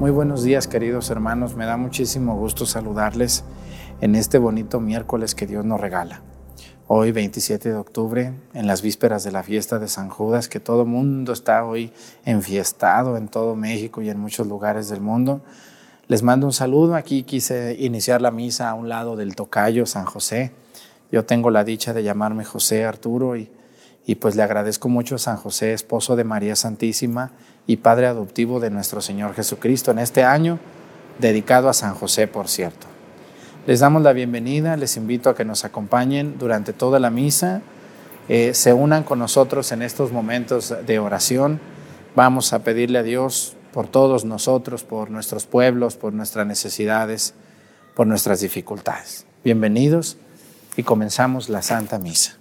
Muy buenos días queridos hermanos, me da muchísimo gusto saludarles en este bonito miércoles que Dios nos regala. Hoy 27 de octubre, en las vísperas de la fiesta de San Judas, que todo mundo está hoy enfiestado en todo México y en muchos lugares del mundo. Les mando un saludo, aquí quise iniciar la misa a un lado del tocayo San José. Yo tengo la dicha de llamarme José Arturo y, y pues le agradezco mucho a San José, esposo de María Santísima y Padre adoptivo de nuestro Señor Jesucristo en este año, dedicado a San José, por cierto. Les damos la bienvenida, les invito a que nos acompañen durante toda la misa, eh, se unan con nosotros en estos momentos de oración. Vamos a pedirle a Dios por todos nosotros, por nuestros pueblos, por nuestras necesidades, por nuestras dificultades. Bienvenidos y comenzamos la Santa Misa.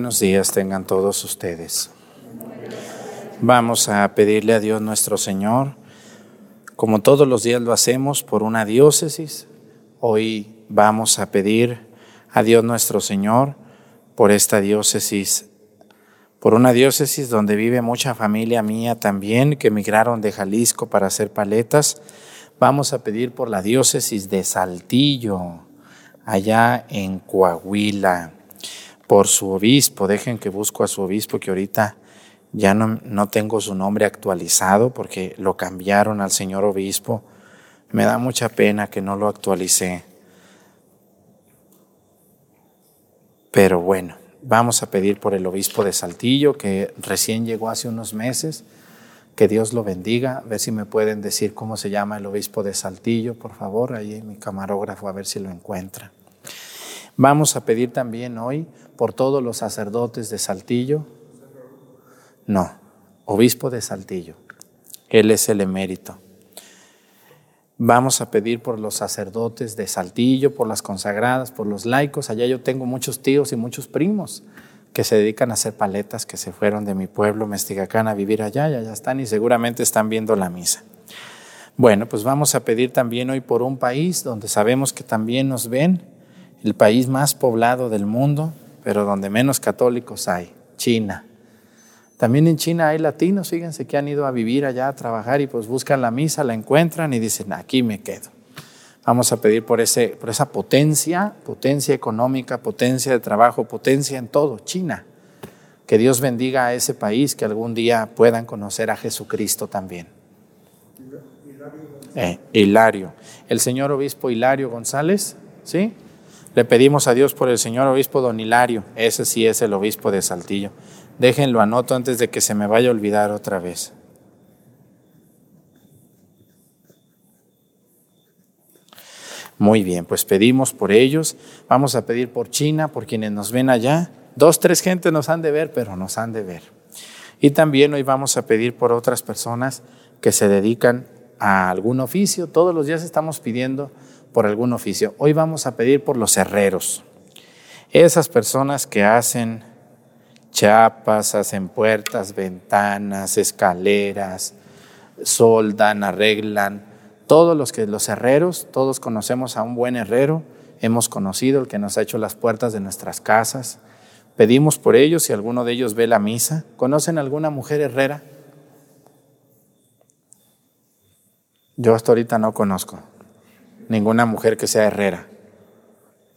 Buenos días tengan todos ustedes. Vamos a pedirle a Dios nuestro Señor, como todos los días lo hacemos, por una diócesis. Hoy vamos a pedir a Dios nuestro Señor por esta diócesis, por una diócesis donde vive mucha familia mía también que emigraron de Jalisco para hacer paletas. Vamos a pedir por la diócesis de Saltillo, allá en Coahuila por su obispo. Dejen que busco a su obispo, que ahorita ya no, no tengo su nombre actualizado porque lo cambiaron al señor obispo. Me da mucha pena que no lo actualicé. Pero bueno, vamos a pedir por el obispo de Saltillo, que recién llegó hace unos meses. Que Dios lo bendiga. A ver si me pueden decir cómo se llama el obispo de Saltillo, por favor. Ahí mi camarógrafo, a ver si lo encuentra. Vamos a pedir también hoy por todos los sacerdotes de Saltillo. No, obispo de Saltillo. Él es el emérito. Vamos a pedir por los sacerdotes de Saltillo, por las consagradas, por los laicos. Allá yo tengo muchos tíos y muchos primos que se dedican a hacer paletas, que se fueron de mi pueblo, Mestigacán, a vivir allá y allá están y seguramente están viendo la misa. Bueno, pues vamos a pedir también hoy por un país donde sabemos que también nos ven, el país más poblado del mundo, pero donde menos católicos hay, China. También en China hay latinos, fíjense que han ido a vivir allá, a trabajar y pues buscan la misa, la encuentran y dicen, aquí me quedo. Vamos a pedir por, ese, por esa potencia, potencia económica, potencia de trabajo, potencia en todo, China. Que Dios bendiga a ese país, que algún día puedan conocer a Jesucristo también. Eh, Hilario. El señor obispo Hilario González, ¿sí? Le pedimos a Dios por el señor obispo don Hilario, ese sí es el obispo de Saltillo. Déjenlo anoto antes de que se me vaya a olvidar otra vez. Muy bien, pues pedimos por ellos. Vamos a pedir por China, por quienes nos ven allá. Dos, tres gente nos han de ver, pero nos han de ver. Y también hoy vamos a pedir por otras personas que se dedican a algún oficio. Todos los días estamos pidiendo por algún oficio. Hoy vamos a pedir por los herreros. Esas personas que hacen chapas, hacen puertas, ventanas, escaleras, soldan, arreglan. Todos los que los herreros, todos conocemos a un buen herrero, hemos conocido el que nos ha hecho las puertas de nuestras casas. Pedimos por ellos si alguno de ellos ve la misa. ¿Conocen alguna mujer herrera? Yo hasta ahorita no conozco ninguna mujer que sea herrera.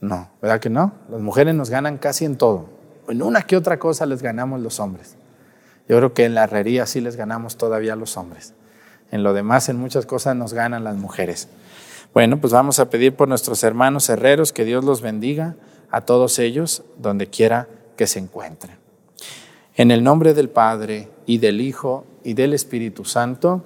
No, ¿verdad que no? Las mujeres nos ganan casi en todo en una que otra cosa les ganamos los hombres. Yo creo que en la herrería sí les ganamos todavía los hombres. En lo demás, en muchas cosas nos ganan las mujeres. Bueno, pues vamos a pedir por nuestros hermanos herreros que Dios los bendiga a todos ellos donde quiera que se encuentren. En el nombre del Padre y del Hijo y del Espíritu Santo,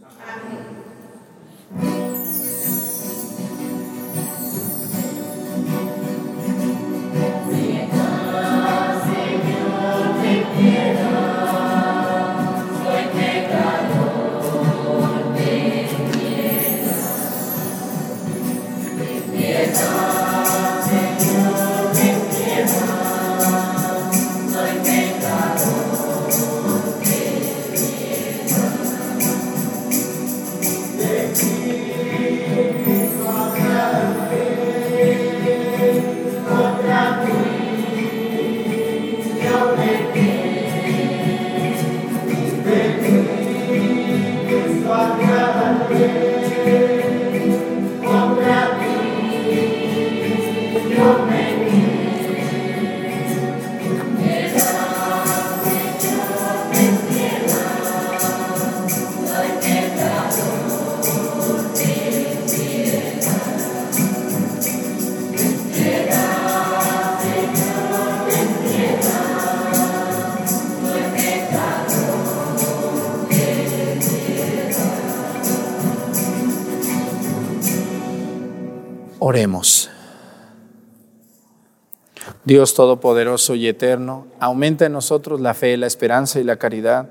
Dios Todopoderoso y Eterno, aumenta en nosotros la fe, la esperanza y la caridad,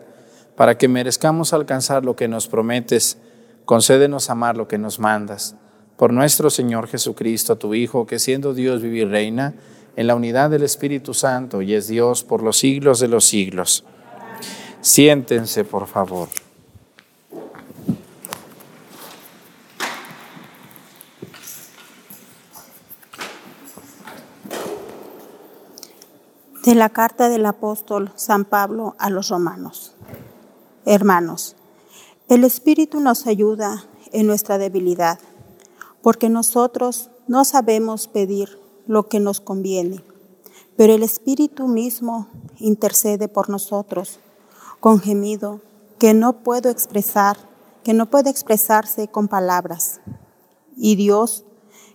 para que merezcamos alcanzar lo que nos prometes. Concédenos amar lo que nos mandas. Por nuestro Señor Jesucristo, tu Hijo, que siendo Dios vive y reina en la unidad del Espíritu Santo y es Dios por los siglos de los siglos. Siéntense, por favor. De la carta del apóstol San Pablo a los romanos. Hermanos, el Espíritu nos ayuda en nuestra debilidad, porque nosotros no sabemos pedir lo que nos conviene, pero el Espíritu mismo intercede por nosotros con gemido que no puedo expresar, que no puede expresarse con palabras. Y Dios,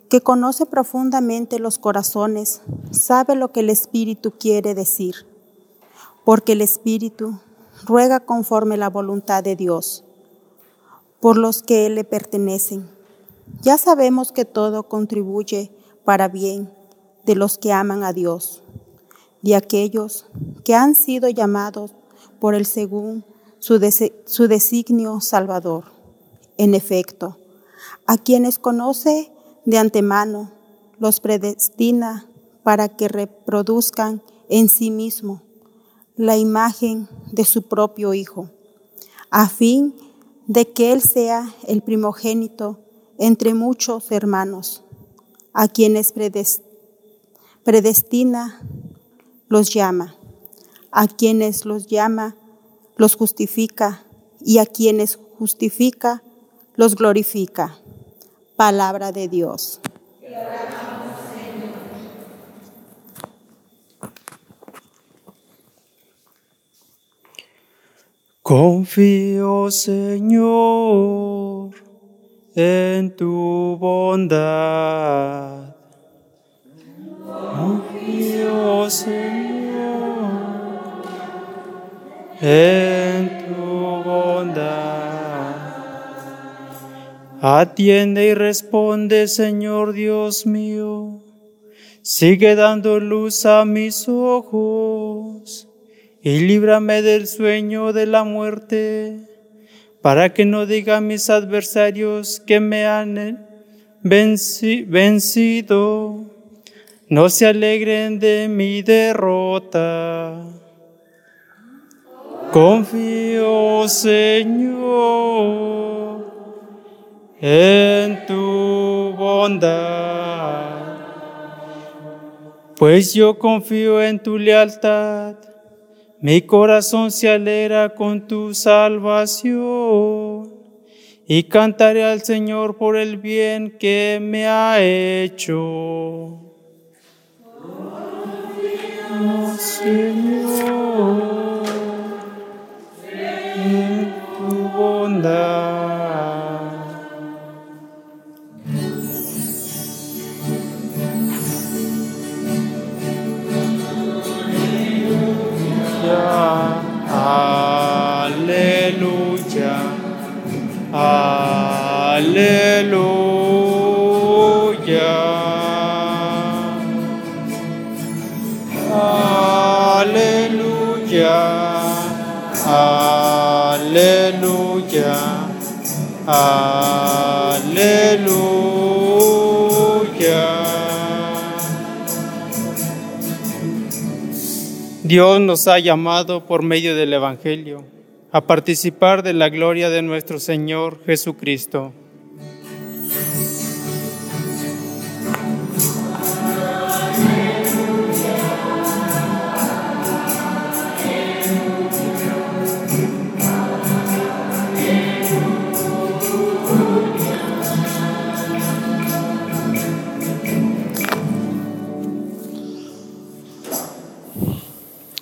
que conoce profundamente los corazones, sabe lo que el Espíritu quiere decir, porque el Espíritu ruega conforme la voluntad de Dios, por los que le pertenecen. Ya sabemos que todo contribuye para bien de los que aman a Dios, de aquellos que han sido llamados por el según su, su designio salvador. En efecto, a quienes conoce de antemano, los predestina para que reproduzcan en sí mismo la imagen de su propio Hijo, a fin de que Él sea el primogénito entre muchos hermanos, a quienes predestina los llama, a quienes los llama los justifica y a quienes justifica los glorifica. Palabra de Dios. Confío, Señor, en tu bondad. Confío, Señor, en Atiende y responde, Señor Dios mío. Sigue dando luz a mis ojos y líbrame del sueño de la muerte, para que no digan mis adversarios que me han vencido, no se alegren de mi derrota. Confío, Señor, en tu bondad, pues yo confío en tu lealtad mi corazón se alegra con tu salvación y cantaré al Señor por el bien que me ha hecho. Señor, en tu bondad. Aleluya, aleluya, aleluya, aleluya. Dios nos ha llamado por medio del Evangelio a participar de la gloria de nuestro Señor Jesucristo.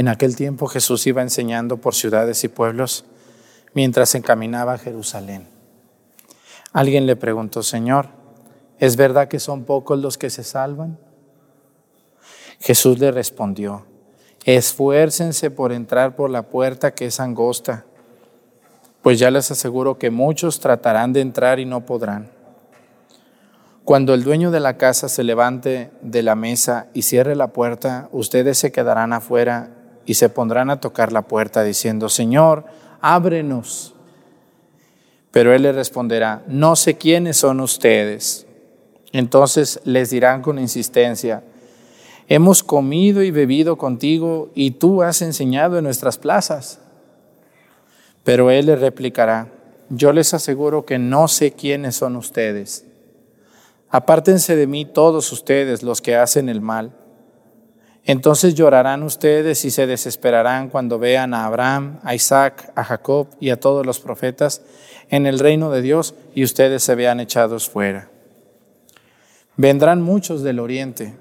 En aquel tiempo Jesús iba enseñando por ciudades y pueblos mientras encaminaba a Jerusalén. Alguien le preguntó, Señor, ¿es verdad que son pocos los que se salvan? Jesús le respondió, esfuércense por entrar por la puerta que es angosta, pues ya les aseguro que muchos tratarán de entrar y no podrán. Cuando el dueño de la casa se levante de la mesa y cierre la puerta, ustedes se quedarán afuera y se pondrán a tocar la puerta diciendo, Señor, ábrenos. Pero él le responderá, no sé quiénes son ustedes. Entonces les dirán con insistencia, hemos comido y bebido contigo y tú has enseñado en nuestras plazas. Pero él les replicará, yo les aseguro que no sé quiénes son ustedes. Apártense de mí todos ustedes los que hacen el mal. Entonces llorarán ustedes y se desesperarán cuando vean a Abraham, a Isaac, a Jacob y a todos los profetas en el reino de Dios y ustedes se vean echados fuera. Vendrán muchos del oriente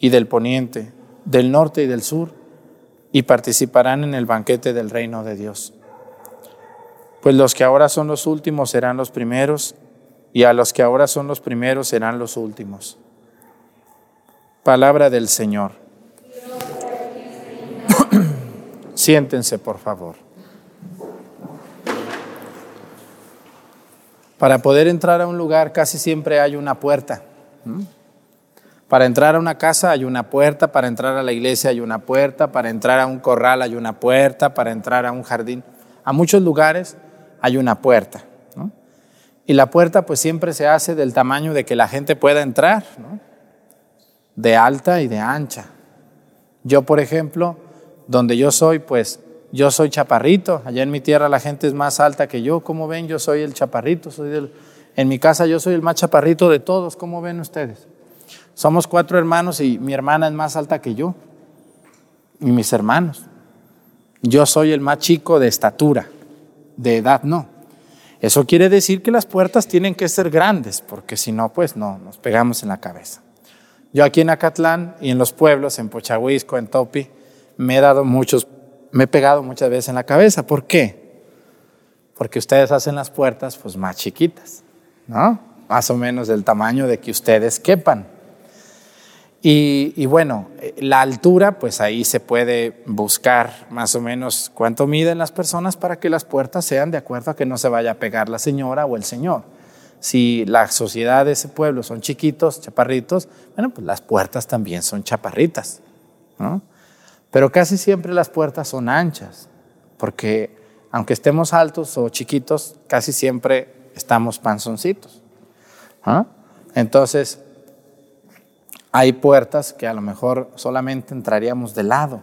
y del poniente, del norte y del sur, y participarán en el banquete del reino de Dios. Pues los que ahora son los últimos serán los primeros, y a los que ahora son los primeros serán los últimos. Palabra del Señor. Siéntense, por favor. Para poder entrar a un lugar casi siempre hay una puerta. Para entrar a una casa hay una puerta, para entrar a la iglesia hay una puerta, para entrar a un corral hay una puerta, para entrar a un jardín. A muchos lugares hay una puerta. Y la puerta pues siempre se hace del tamaño de que la gente pueda entrar, de alta y de ancha. Yo, por ejemplo, donde yo soy, pues yo soy chaparrito. Allá en mi tierra la gente es más alta que yo. Como ven, yo soy el chaparrito, soy del, en mi casa yo soy el más chaparrito de todos, ¿cómo ven ustedes? Somos cuatro hermanos y mi hermana es más alta que yo y mis hermanos. Yo soy el más chico de estatura, de edad no. Eso quiere decir que las puertas tienen que ser grandes, porque si no, pues no, nos pegamos en la cabeza. Yo aquí en Acatlán y en los pueblos, en Pochahuisco, en Topi, me he dado muchos, me he pegado muchas veces en la cabeza. ¿Por qué? Porque ustedes hacen las puertas pues más chiquitas. ¿no? Más o menos del tamaño de que ustedes quepan. Y, bueno, la altura, pues ahí se puede buscar más o menos cuánto miden las personas para que las puertas sean de acuerdo a que no se vaya a pegar la señora o el señor. Si la sociedad de ese pueblo son chiquitos, chaparritos, bueno, pues las puertas también son chaparritas. Pero casi siempre las puertas son anchas, porque aunque estemos altos o chiquitos, casi siempre estamos panzoncitos. ¿Ah? Entonces, hay puertas que a lo mejor solamente entraríamos de lado.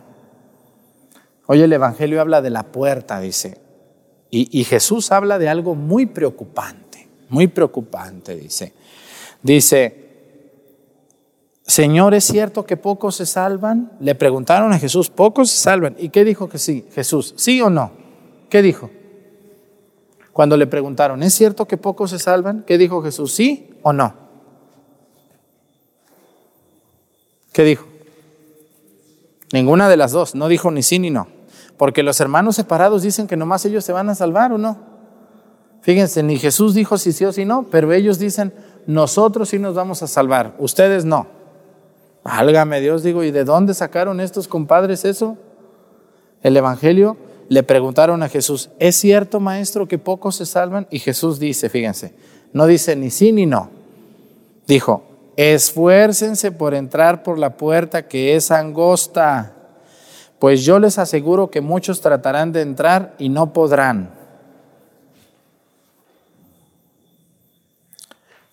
Hoy el Evangelio habla de la puerta, dice. Y, y, Jesús habla de algo muy preocupante, muy preocupante, dice. Dice, Señor, ¿es cierto que pocos se salvan? Le preguntaron a Jesús, ¿pocos se salvan? ¿Y qué dijo que sí? Jesús, ¿sí o no? ¿Qué dijo? Cuando le preguntaron, ¿es cierto que pocos se salvan? ¿Qué dijo Jesús? ¿Sí o no? ¿Qué dijo? Ninguna de las dos, no dijo ni sí ni no. Porque los hermanos separados dicen que nomás ellos se van a salvar o no. Fíjense, ni Jesús dijo si sí o si no, pero ellos dicen, nosotros sí nos vamos a salvar, ustedes no. Válgame Dios, digo, ¿y de dónde sacaron estos compadres eso? El Evangelio le preguntaron a Jesús, ¿es cierto, maestro, que pocos se salvan? Y Jesús dice, fíjense, no dice ni sí ni no. Dijo, esfuércense por entrar por la puerta que es angosta, pues yo les aseguro que muchos tratarán de entrar y no podrán.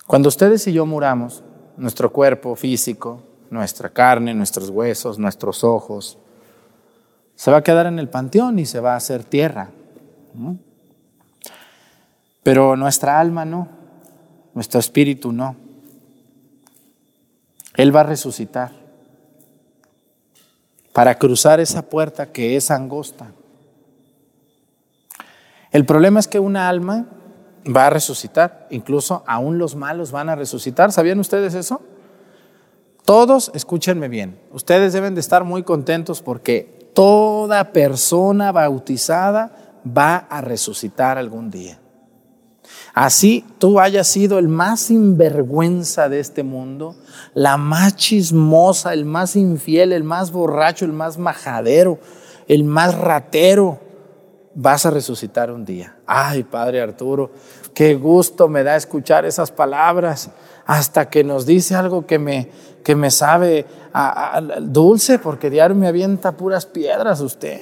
Cuando ustedes y yo muramos, nuestro cuerpo físico, nuestra carne, nuestros huesos, nuestros ojos, se va a quedar en el panteón y se va a hacer tierra. Pero nuestra alma no, nuestro espíritu no. Él va a resucitar para cruzar esa puerta que es angosta. El problema es que una alma va a resucitar, incluso aún los malos van a resucitar. ¿Sabían ustedes eso? Todos, escúchenme bien, ustedes deben de estar muy contentos porque toda persona bautizada va a resucitar algún día. Así tú hayas sido el más sinvergüenza de este mundo, la más chismosa, el más infiel, el más borracho, el más majadero, el más ratero, vas a resucitar un día. Ay, Padre Arturo, qué gusto me da escuchar esas palabras hasta que nos dice algo que me, que me sabe dulce, porque diario me avienta puras piedras usted.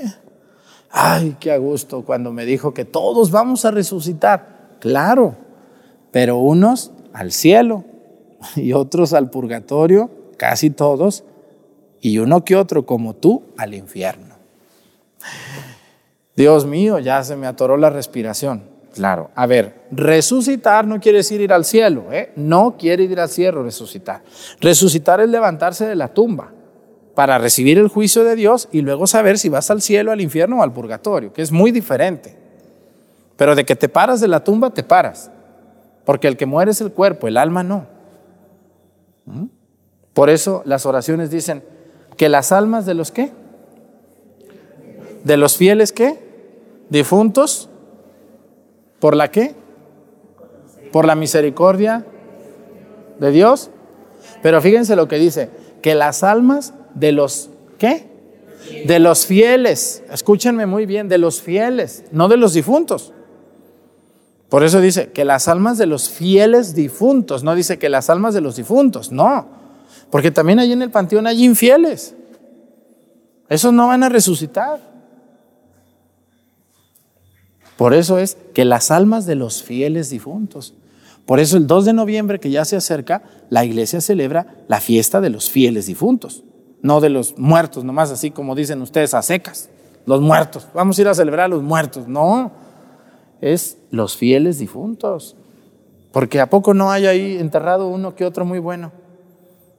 Ay, qué a gusto cuando me dijo que todos vamos a resucitar. Claro, pero unos al cielo, y otros al purgatorio, casi todos, y uno que otro como tú al infierno. Dios mío, ya se me atoró la respiración. Claro, a ver, resucitar no quiere decir ir al cielo, ¿eh? no quiere ir al cielo resucitar. Resucitar es levantarse de la tumba para recibir el juicio de Dios y luego saber si vas al cielo, al infierno o al purgatorio, que es muy diferente. Pero de que te paras de la tumba, te paras, porque el que muere es el cuerpo, el alma no. ¿Mm? Por eso las oraciones dicen que las almas de los qué? De los fieles qué? Difuntos ¿Por la qué? Por la misericordia de Dios. Pero fíjense lo que dice, que las almas de los ¿qué? De los fieles, escúchenme muy bien, de los fieles, no de los difuntos. Por eso dice que las almas de los fieles difuntos, no dice que las almas de los difuntos, no. Porque también ahí en el panteón hay infieles. Esos no van a resucitar. Por eso es que las almas de los fieles difuntos. Por eso el 2 de noviembre que ya se acerca, la iglesia celebra la fiesta de los fieles difuntos, no de los muertos, nomás así como dicen ustedes a secas, los muertos. Vamos a ir a celebrar a los muertos. No, es los fieles difuntos. Porque a poco no hay ahí enterrado uno que otro muy bueno,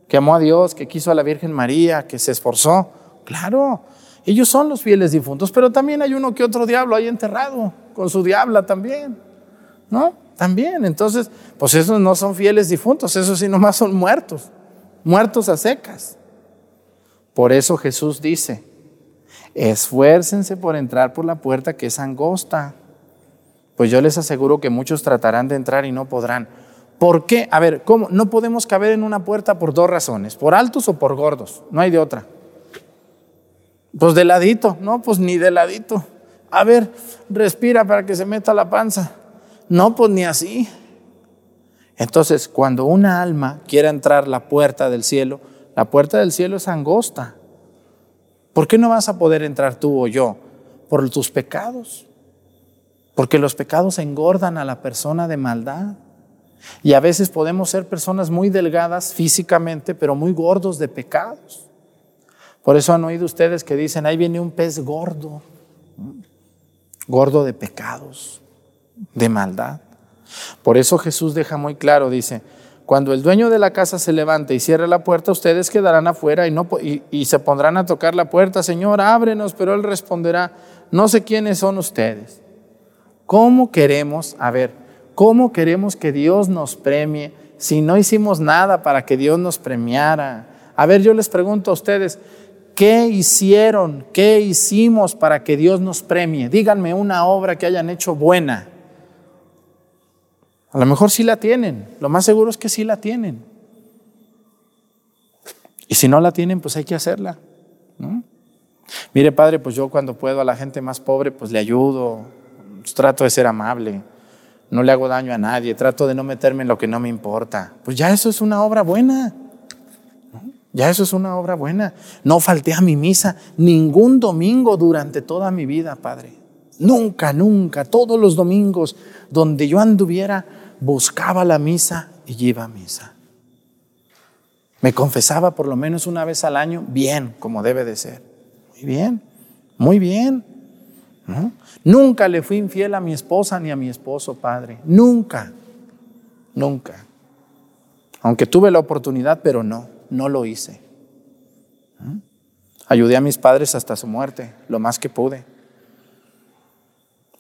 que amó a Dios, que quiso a la Virgen María, que se esforzó. Claro, ellos son los fieles difuntos, pero también hay uno que otro diablo ahí enterrado con su diabla también, ¿no? También, entonces, pues esos no son fieles difuntos, esos sí nomás son muertos, muertos a secas. Por eso Jesús dice, esfuércense por entrar por la puerta que es angosta, pues yo les aseguro que muchos tratarán de entrar y no podrán. ¿Por qué? A ver, ¿cómo? No podemos caber en una puerta por dos razones, por altos o por gordos, no hay de otra. Pues de ladito, no, pues ni de ladito. A ver, respira para que se meta la panza. No, pues ni así. Entonces, cuando una alma quiere entrar la puerta del cielo, la puerta del cielo es angosta. ¿Por qué no vas a poder entrar tú o yo? Por tus pecados. Porque los pecados engordan a la persona de maldad. Y a veces podemos ser personas muy delgadas físicamente, pero muy gordos de pecados. Por eso han oído ustedes que dicen, ahí viene un pez gordo gordo de pecados, de maldad. Por eso Jesús deja muy claro, dice, cuando el dueño de la casa se levante y cierre la puerta, ustedes quedarán afuera y, no, y, se pondrán a tocar la puerta, Señor, ábrenos, pero Él responderá, no sé quiénes son ustedes. ¿Cómo queremos, a ver, cómo queremos que Dios nos premie si no hicimos nada para que Dios nos premiara? A ver, yo les pregunto a ustedes, ¿Qué hicieron? ¿Qué hicimos para que Dios nos premie? Díganme una obra que hayan hecho buena. A lo mejor sí la tienen. Lo más seguro es que sí la tienen. Y si no la tienen, pues hay que hacerla. Mire, Padre, pues yo cuando puedo a la gente más pobre, pues le ayudo. Pues trato de ser amable. No le hago daño a nadie. Trato de no meterme en lo que no me importa. Pues ya eso es una obra buena. Ya eso es una obra buena. No falté a mi misa ningún domingo durante toda mi vida, Padre. Nunca, nunca, todos los domingos donde yo anduviera, buscaba la misa y iba a misa. Me confesaba por lo menos una vez al año, bien, como debe de ser. Muy bien, muy bien. Nunca le fui infiel a mi esposa ni a mi esposo, Padre. Nunca, nunca. Aunque tuve la oportunidad, pero no no lo hice. ¿Mm? Ayudé a mis padres hasta su muerte, lo más que pude.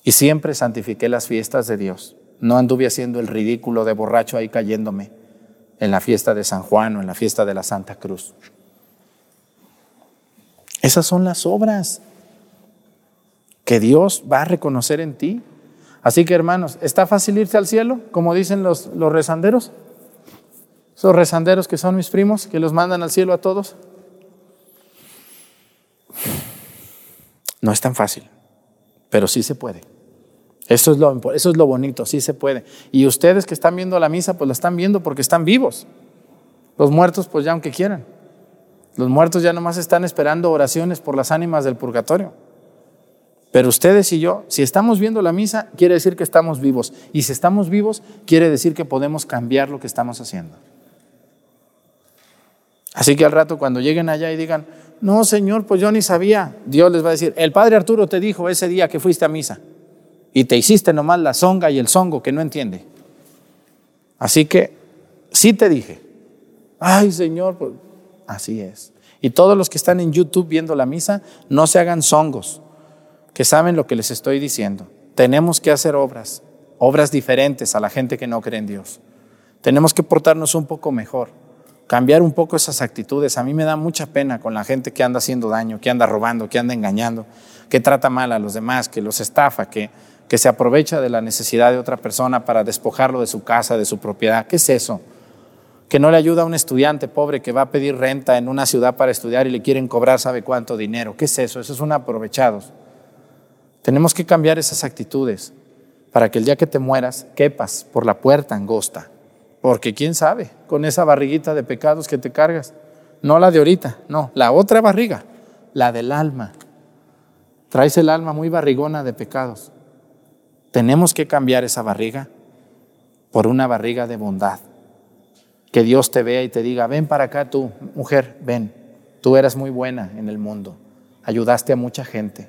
Y siempre santifiqué las fiestas de Dios. No anduve haciendo el ridículo de borracho ahí cayéndome en la fiesta de San Juan o en la fiesta de la Santa Cruz. Esas son las obras que Dios va a reconocer en ti. Así que hermanos, ¿está fácil irse al cielo, como dicen los, los rezanderos? Esos rezanderos que son mis primos, que los mandan al cielo a todos. No es tan fácil, pero sí se puede. Eso es, lo, eso es lo bonito, sí se puede. Y ustedes que están viendo la misa, pues la están viendo porque están vivos. Los muertos, pues ya aunque quieran. Los muertos ya nomás están esperando oraciones por las ánimas del purgatorio. Pero ustedes y yo, si estamos viendo la misa, quiere decir que estamos vivos. Y si estamos vivos, quiere decir que podemos cambiar lo que estamos haciendo. Así que al rato cuando lleguen allá y digan, no, Señor, pues yo ni sabía, Dios les va a decir, el Padre Arturo te dijo ese día que fuiste a misa y te hiciste nomás la zonga y el zongo que no entiende. Así que sí te dije, ay Señor, pues así es. Y todos los que están en YouTube viendo la misa, no se hagan zongos, que saben lo que les estoy diciendo. Tenemos que hacer obras, obras diferentes a la gente que no cree en Dios. Tenemos que portarnos un poco mejor, cambiar un poco esas actitudes. A mí me da mucha pena con la gente que anda haciendo daño, que anda robando, que anda engañando, que trata mal a los demás, que los estafa, que, que se aprovecha de la necesidad de otra persona para despojarlo de su casa, de su propiedad. ¿Qué es eso? Que no le ayuda a un estudiante pobre que va a pedir renta en una ciudad para estudiar y le quieren cobrar sabe cuánto dinero. ¿Qué es eso? Eso es un aprovechados. Tenemos que cambiar esas actitudes para que el día que te mueras quepas por la puerta angosta. Porque quién sabe, con esa barriguita de pecados que te cargas, no la de ahorita, no, la otra barriga, la del alma. Traes el alma muy barrigona de pecados. Tenemos que cambiar esa barriga por una barriga de bondad. Que Dios te vea y te diga, ven para acá tú, mujer, ven, tú eras muy buena en el mundo, ayudaste a mucha gente.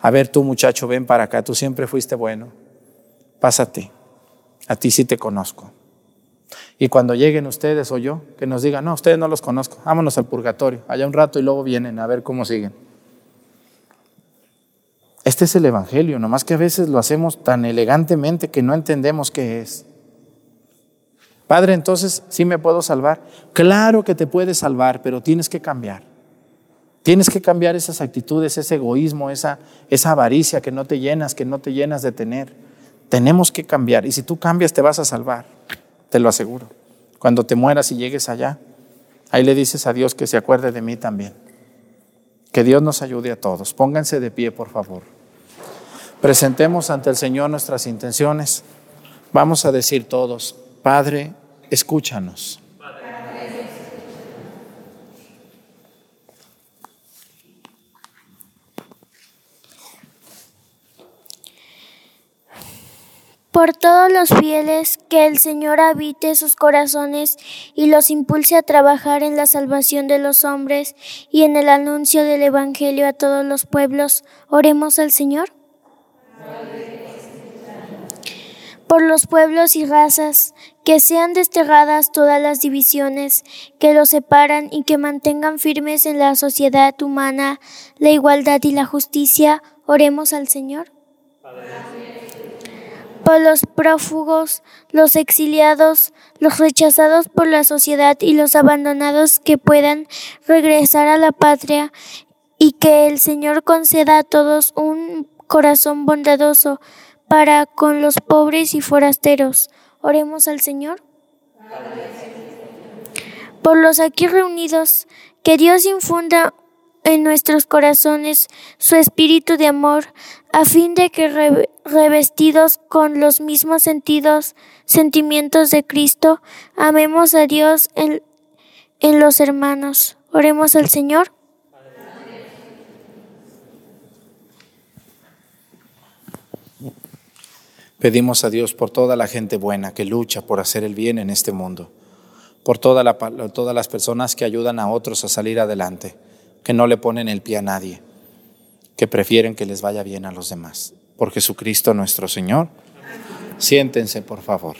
A ver tú muchacho, ven para acá, tú siempre fuiste bueno, pásate, a ti sí te conozco. Y cuando lleguen ustedes o yo, que nos digan, no, ustedes no los conozco, vámonos al purgatorio, allá un rato y luego vienen a ver cómo siguen. Este es el Evangelio, nomás que a veces lo hacemos tan elegantemente que no entendemos qué es. Padre, entonces, ¿sí me puedo salvar? Claro que te puedes salvar, pero tienes que cambiar. Tienes que cambiar esas actitudes, ese egoísmo, esa, esa avaricia que no te llenas, que no te llenas de tener. Tenemos que cambiar. Y si tú cambias, te vas a salvar, te lo aseguro. Cuando te mueras y llegues allá, ahí le dices a Dios que se acuerde de mí también. Que Dios nos ayude a todos. Pónganse de pie, por favor. Presentemos ante el Señor nuestras intenciones. Vamos a decir todos, Padre, escúchanos. Por todos los fieles, que el Señor habite sus corazones y los impulse a trabajar en la salvación de los hombres y en el anuncio del Evangelio a todos los pueblos, oremos al Señor. Por los pueblos y razas, que sean desterradas todas las divisiones que los separan y que mantengan firmes en la sociedad humana la igualdad y la justicia, oremos al Señor por los prófugos, los exiliados, los rechazados por la sociedad y los abandonados que puedan regresar a la patria y que el Señor conceda a todos un corazón bondadoso para con los pobres y forasteros. Oremos al Señor. Por los aquí reunidos, que Dios infunda en nuestros corazones su espíritu de amor, a fin de que revestidos con los mismos sentidos, sentimientos de Cristo, amemos a Dios en, en los hermanos. Oremos al Señor. Pedimos a Dios por toda la gente buena que lucha por hacer el bien en este mundo, por toda la, todas las personas que ayudan a otros a salir adelante que no le ponen el pie a nadie, que prefieren que les vaya bien a los demás. Por Jesucristo nuestro Señor. Siéntense, por favor.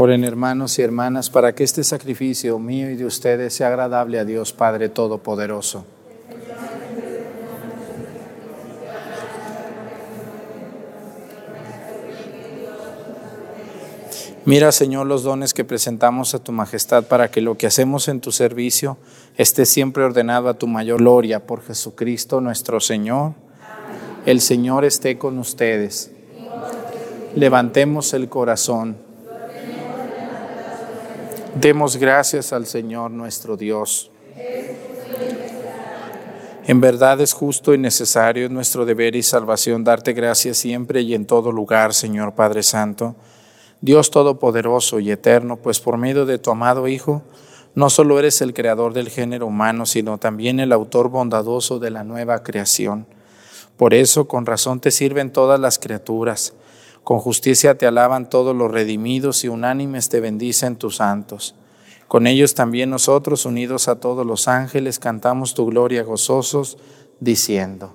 Oren hermanos y hermanas para que este sacrificio mío y de ustedes sea agradable a Dios Padre Todopoderoso. Mira, Señor, los dones que presentamos a tu majestad para que lo que hacemos en tu servicio esté siempre ordenado a tu mayor gloria por Jesucristo nuestro Señor. El Señor esté con ustedes. Levantemos el corazón. Demos gracias al Señor nuestro Dios. En verdad es justo y necesario, es nuestro deber y salvación darte gracias siempre y en todo lugar, Señor Padre Santo Dios Todopoderoso y Eterno, pues por medio de tu amado Hijo, no solo eres el creador del género humano, sino también el autor bondadoso de la nueva creación. Por eso, con razón te sirven todas las criaturas, con justicia te alaban todos los redimidos y unánimes te bendicen tus santos. Con ellos también nosotros, unidos a todos los ángeles, cantamos tu gloria gozosos, diciendo.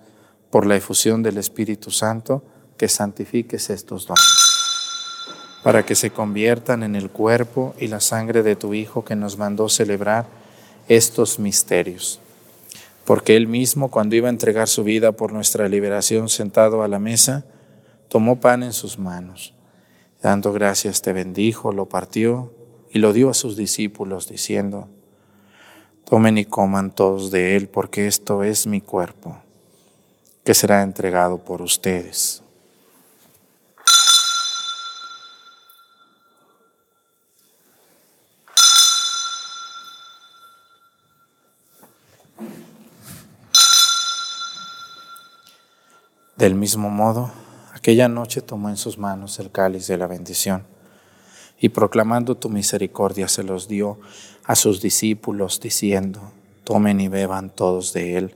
por la efusión del Espíritu Santo, que santifiques estos dones, para que se conviertan en el cuerpo y la sangre de tu Hijo que nos mandó celebrar estos misterios. Porque Él mismo, cuando iba a entregar su vida por nuestra liberación sentado a la mesa, tomó pan en sus manos. Dando gracias te bendijo, lo partió y lo dio a sus discípulos, diciendo, Tomen y coman todos de él, porque esto es mi cuerpo que será entregado por ustedes. Del mismo modo, aquella noche tomó en sus manos el cáliz de la bendición y proclamando tu misericordia se los dio a sus discípulos diciendo, tomen y beban todos de él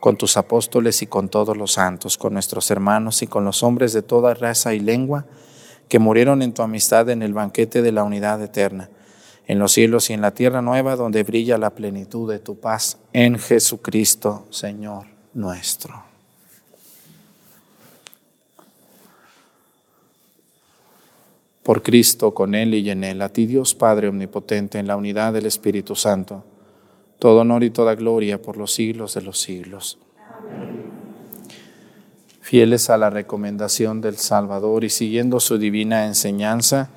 con tus apóstoles y con todos los santos, con nuestros hermanos y con los hombres de toda raza y lengua que murieron en tu amistad en el banquete de la unidad eterna, en los cielos y en la tierra nueva donde brilla la plenitud de tu paz, en Jesucristo, Señor nuestro. por Cristo, con Él y en Él, a ti Dios Padre Omnipotente, en la unidad del Espíritu Santo, todo honor y toda gloria por los siglos de los siglos. Fieles a la recomendación del Salvador y siguiendo su divina enseñanza,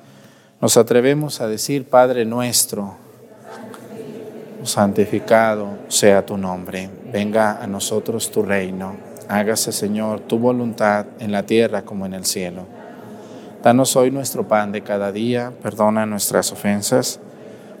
nos atrevemos a decir, Padre nuestro, santificado sea tu nombre, venga a nosotros tu reino, hágase Señor tu voluntad en la tierra como en el cielo. Danos hoy nuestro pan de cada día, perdona nuestras ofensas,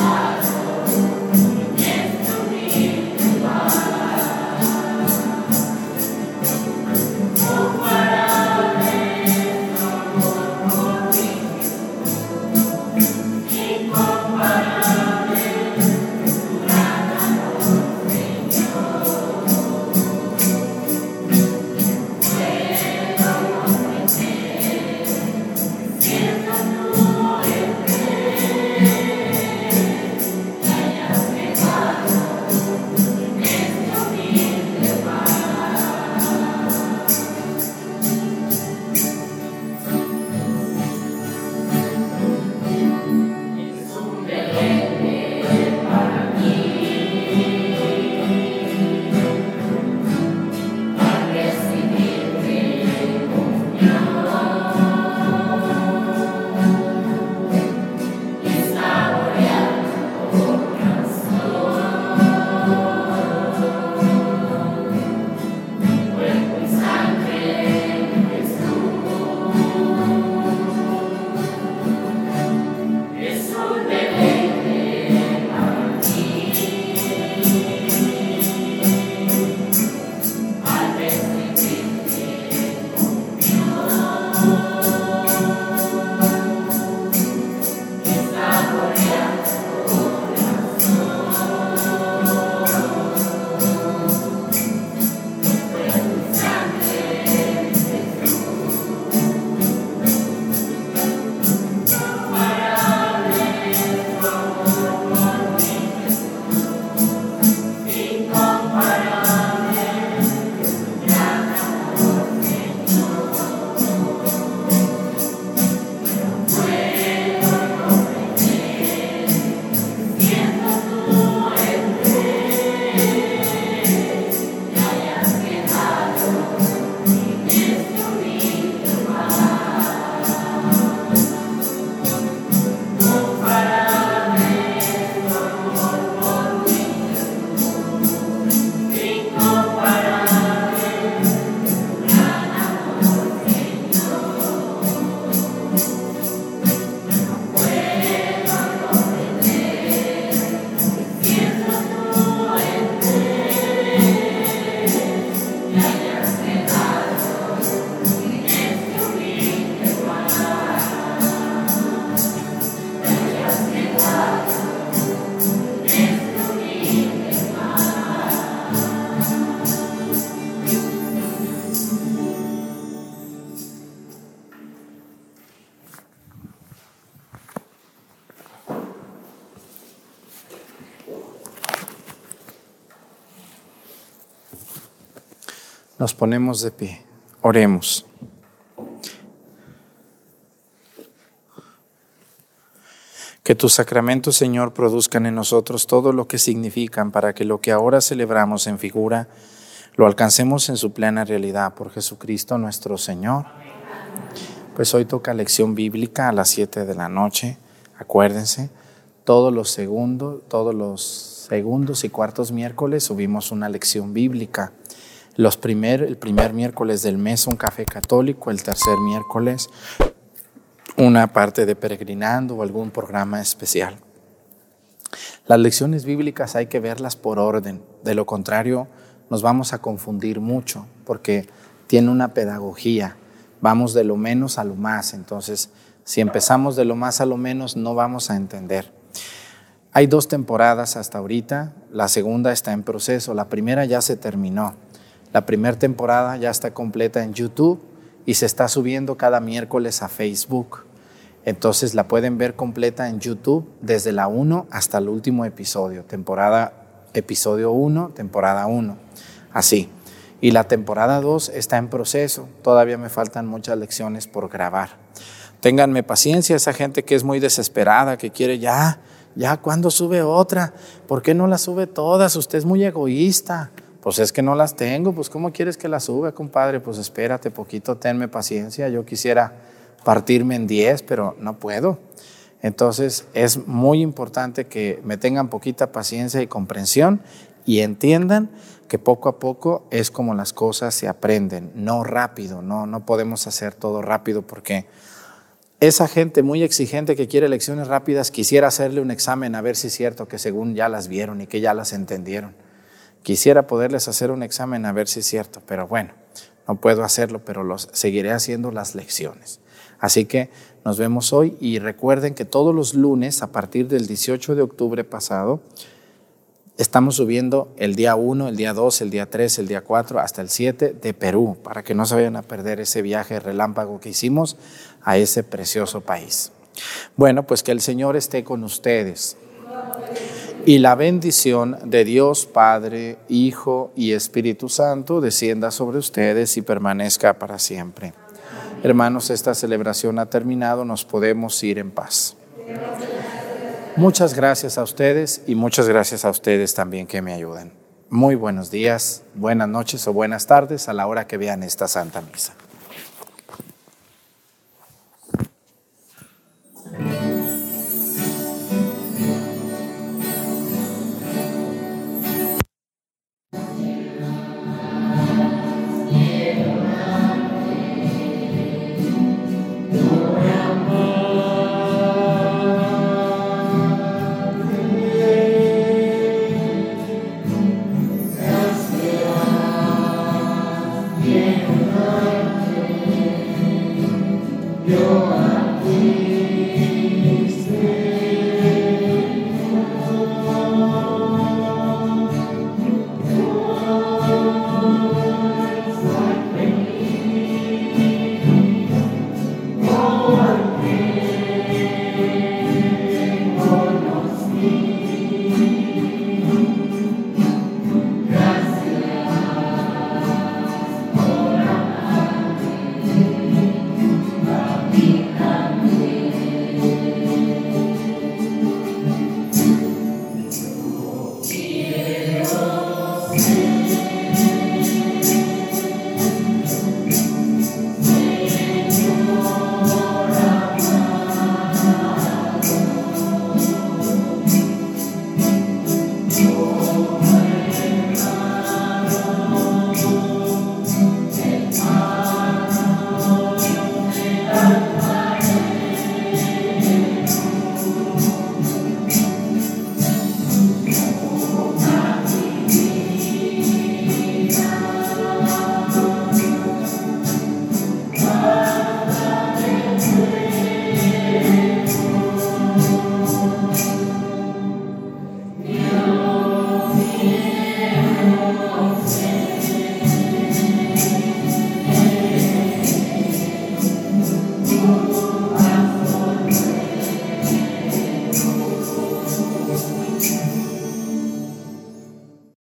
stars. Nos ponemos de pie. Oremos. Que tus sacramentos, Señor, produzcan en nosotros todo lo que significan para que lo que ahora celebramos en figura lo alcancemos en su plena realidad por Jesucristo nuestro Señor. Pues hoy toca lección bíblica a las 7 de la noche. Acuérdense, todos los segundos, todos los segundos y cuartos miércoles subimos una lección bíblica. Los primer, el primer miércoles del mes un café católico, el tercer miércoles una parte de peregrinando o algún programa especial. Las lecciones bíblicas hay que verlas por orden, de lo contrario nos vamos a confundir mucho porque tiene una pedagogía, vamos de lo menos a lo más, entonces si empezamos de lo más a lo menos no vamos a entender. Hay dos temporadas hasta ahorita, la segunda está en proceso, la primera ya se terminó. La primera temporada ya está completa en YouTube y se está subiendo cada miércoles a Facebook. Entonces la pueden ver completa en YouTube desde la 1 hasta el último episodio, temporada episodio 1, temporada 1. Así. Y la temporada 2 está en proceso. Todavía me faltan muchas lecciones por grabar. Ténganme paciencia, esa gente que es muy desesperada, que quiere ya, ya, ¿cuándo sube otra? ¿Por qué no la sube todas? Usted es muy egoísta. Pues es que no las tengo, pues ¿cómo quieres que las suba, compadre? Pues espérate poquito, tenme paciencia. Yo quisiera partirme en 10, pero no puedo. Entonces es muy importante que me tengan poquita paciencia y comprensión y entiendan que poco a poco es como las cosas se aprenden, no rápido, no, no podemos hacer todo rápido porque esa gente muy exigente que quiere lecciones rápidas quisiera hacerle un examen a ver si es cierto que según ya las vieron y que ya las entendieron. Quisiera poderles hacer un examen a ver si es cierto, pero bueno, no puedo hacerlo, pero los seguiré haciendo las lecciones. Así que nos vemos hoy y recuerden que todos los lunes a partir del 18 de octubre pasado estamos subiendo el día 1, el día 2, el día 3, el día 4 hasta el 7 de Perú para que no se vayan a perder ese viaje relámpago que hicimos a ese precioso país. Bueno, pues que el Señor esté con ustedes. Y la bendición de Dios Padre, Hijo y Espíritu Santo descienda sobre ustedes y permanezca para siempre. Hermanos, esta celebración ha terminado, nos podemos ir en paz. Muchas gracias a ustedes y muchas gracias a ustedes también que me ayudan. Muy buenos días, buenas noches o buenas tardes a la hora que vean esta Santa Misa.